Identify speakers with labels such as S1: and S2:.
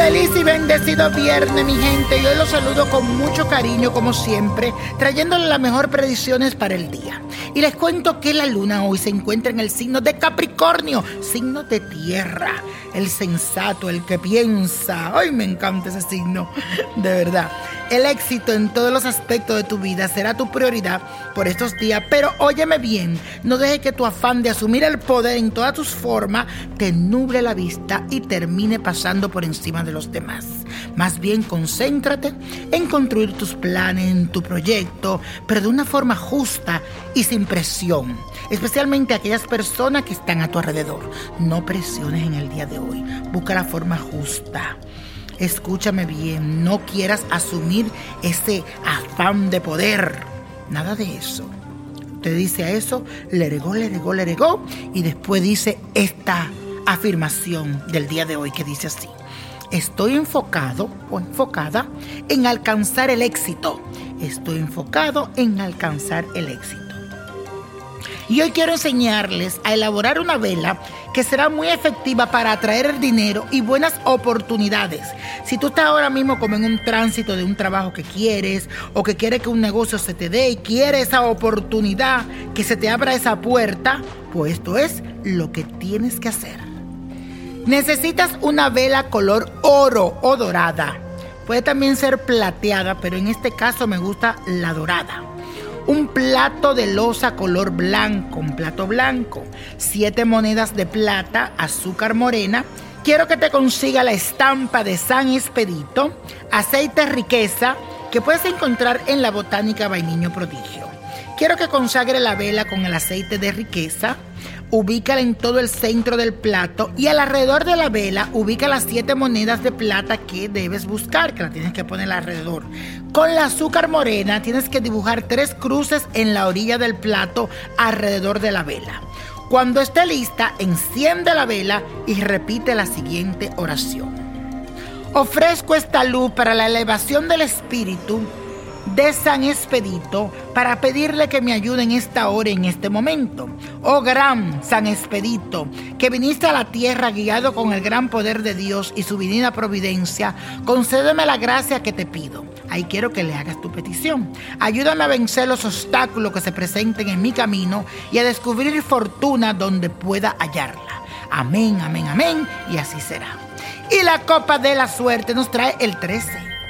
S1: y bendecido viernes, mi gente. Yo los saludo con mucho cariño, como siempre, trayéndole las mejores predicciones para el día. Y les cuento que la luna hoy se encuentra en el signo de Capricornio, signo de tierra. El sensato, el que piensa. Ay, me encanta ese signo, de verdad. El éxito en todos los aspectos de tu vida será tu prioridad por estos días, pero óyeme bien, no deje que tu afán de asumir el poder en todas tus formas te nuble la vista y termine pasando por encima de los demás. Más bien concéntrate en construir tus planes, en tu proyecto, pero de una forma justa y sin presión, especialmente aquellas personas que están a tu alrededor. No presiones en el día de hoy, busca la forma justa escúchame bien, no quieras asumir ese afán de poder. Nada de eso. Te dice a eso, le regó, le regó, le regó, y después dice esta afirmación del día de hoy que dice así. Estoy enfocado o enfocada en alcanzar el éxito. Estoy enfocado en alcanzar el éxito. Y hoy quiero enseñarles a elaborar una vela que será muy efectiva para atraer dinero y buenas oportunidades. Si tú estás ahora mismo como en un tránsito de un trabajo que quieres o que quieres que un negocio se te dé y quieres esa oportunidad, que se te abra esa puerta, pues esto es lo que tienes que hacer. Necesitas una vela color oro o dorada. Puede también ser plateada, pero en este caso me gusta la dorada un plato de losa color blanco, un plato blanco, siete monedas de plata, azúcar morena. Quiero que te consiga la estampa de San Expedito, aceite riqueza, que puedes encontrar en la Botánica Vainiño Prodigio. Quiero que consagre la vela con el aceite de riqueza, ubícala en todo el centro del plato y alrededor de la vela ubica las siete monedas de plata que debes buscar, que la tienes que poner alrededor. Con la azúcar morena tienes que dibujar tres cruces en la orilla del plato alrededor de la vela. Cuando esté lista, enciende la vela y repite la siguiente oración. Ofrezco esta luz para la elevación del espíritu de San Expedito para pedirle que me ayude en esta hora, en este momento. Oh gran San Expedito, que viniste a la tierra guiado con el gran poder de Dios y su divina providencia, concédeme la gracia que te pido. Ahí quiero que le hagas tu petición. Ayúdame a vencer los obstáculos que se presenten en mi camino y a descubrir fortuna donde pueda hallarla. Amén, amén, amén. Y así será. Y la copa de la suerte nos trae el 13.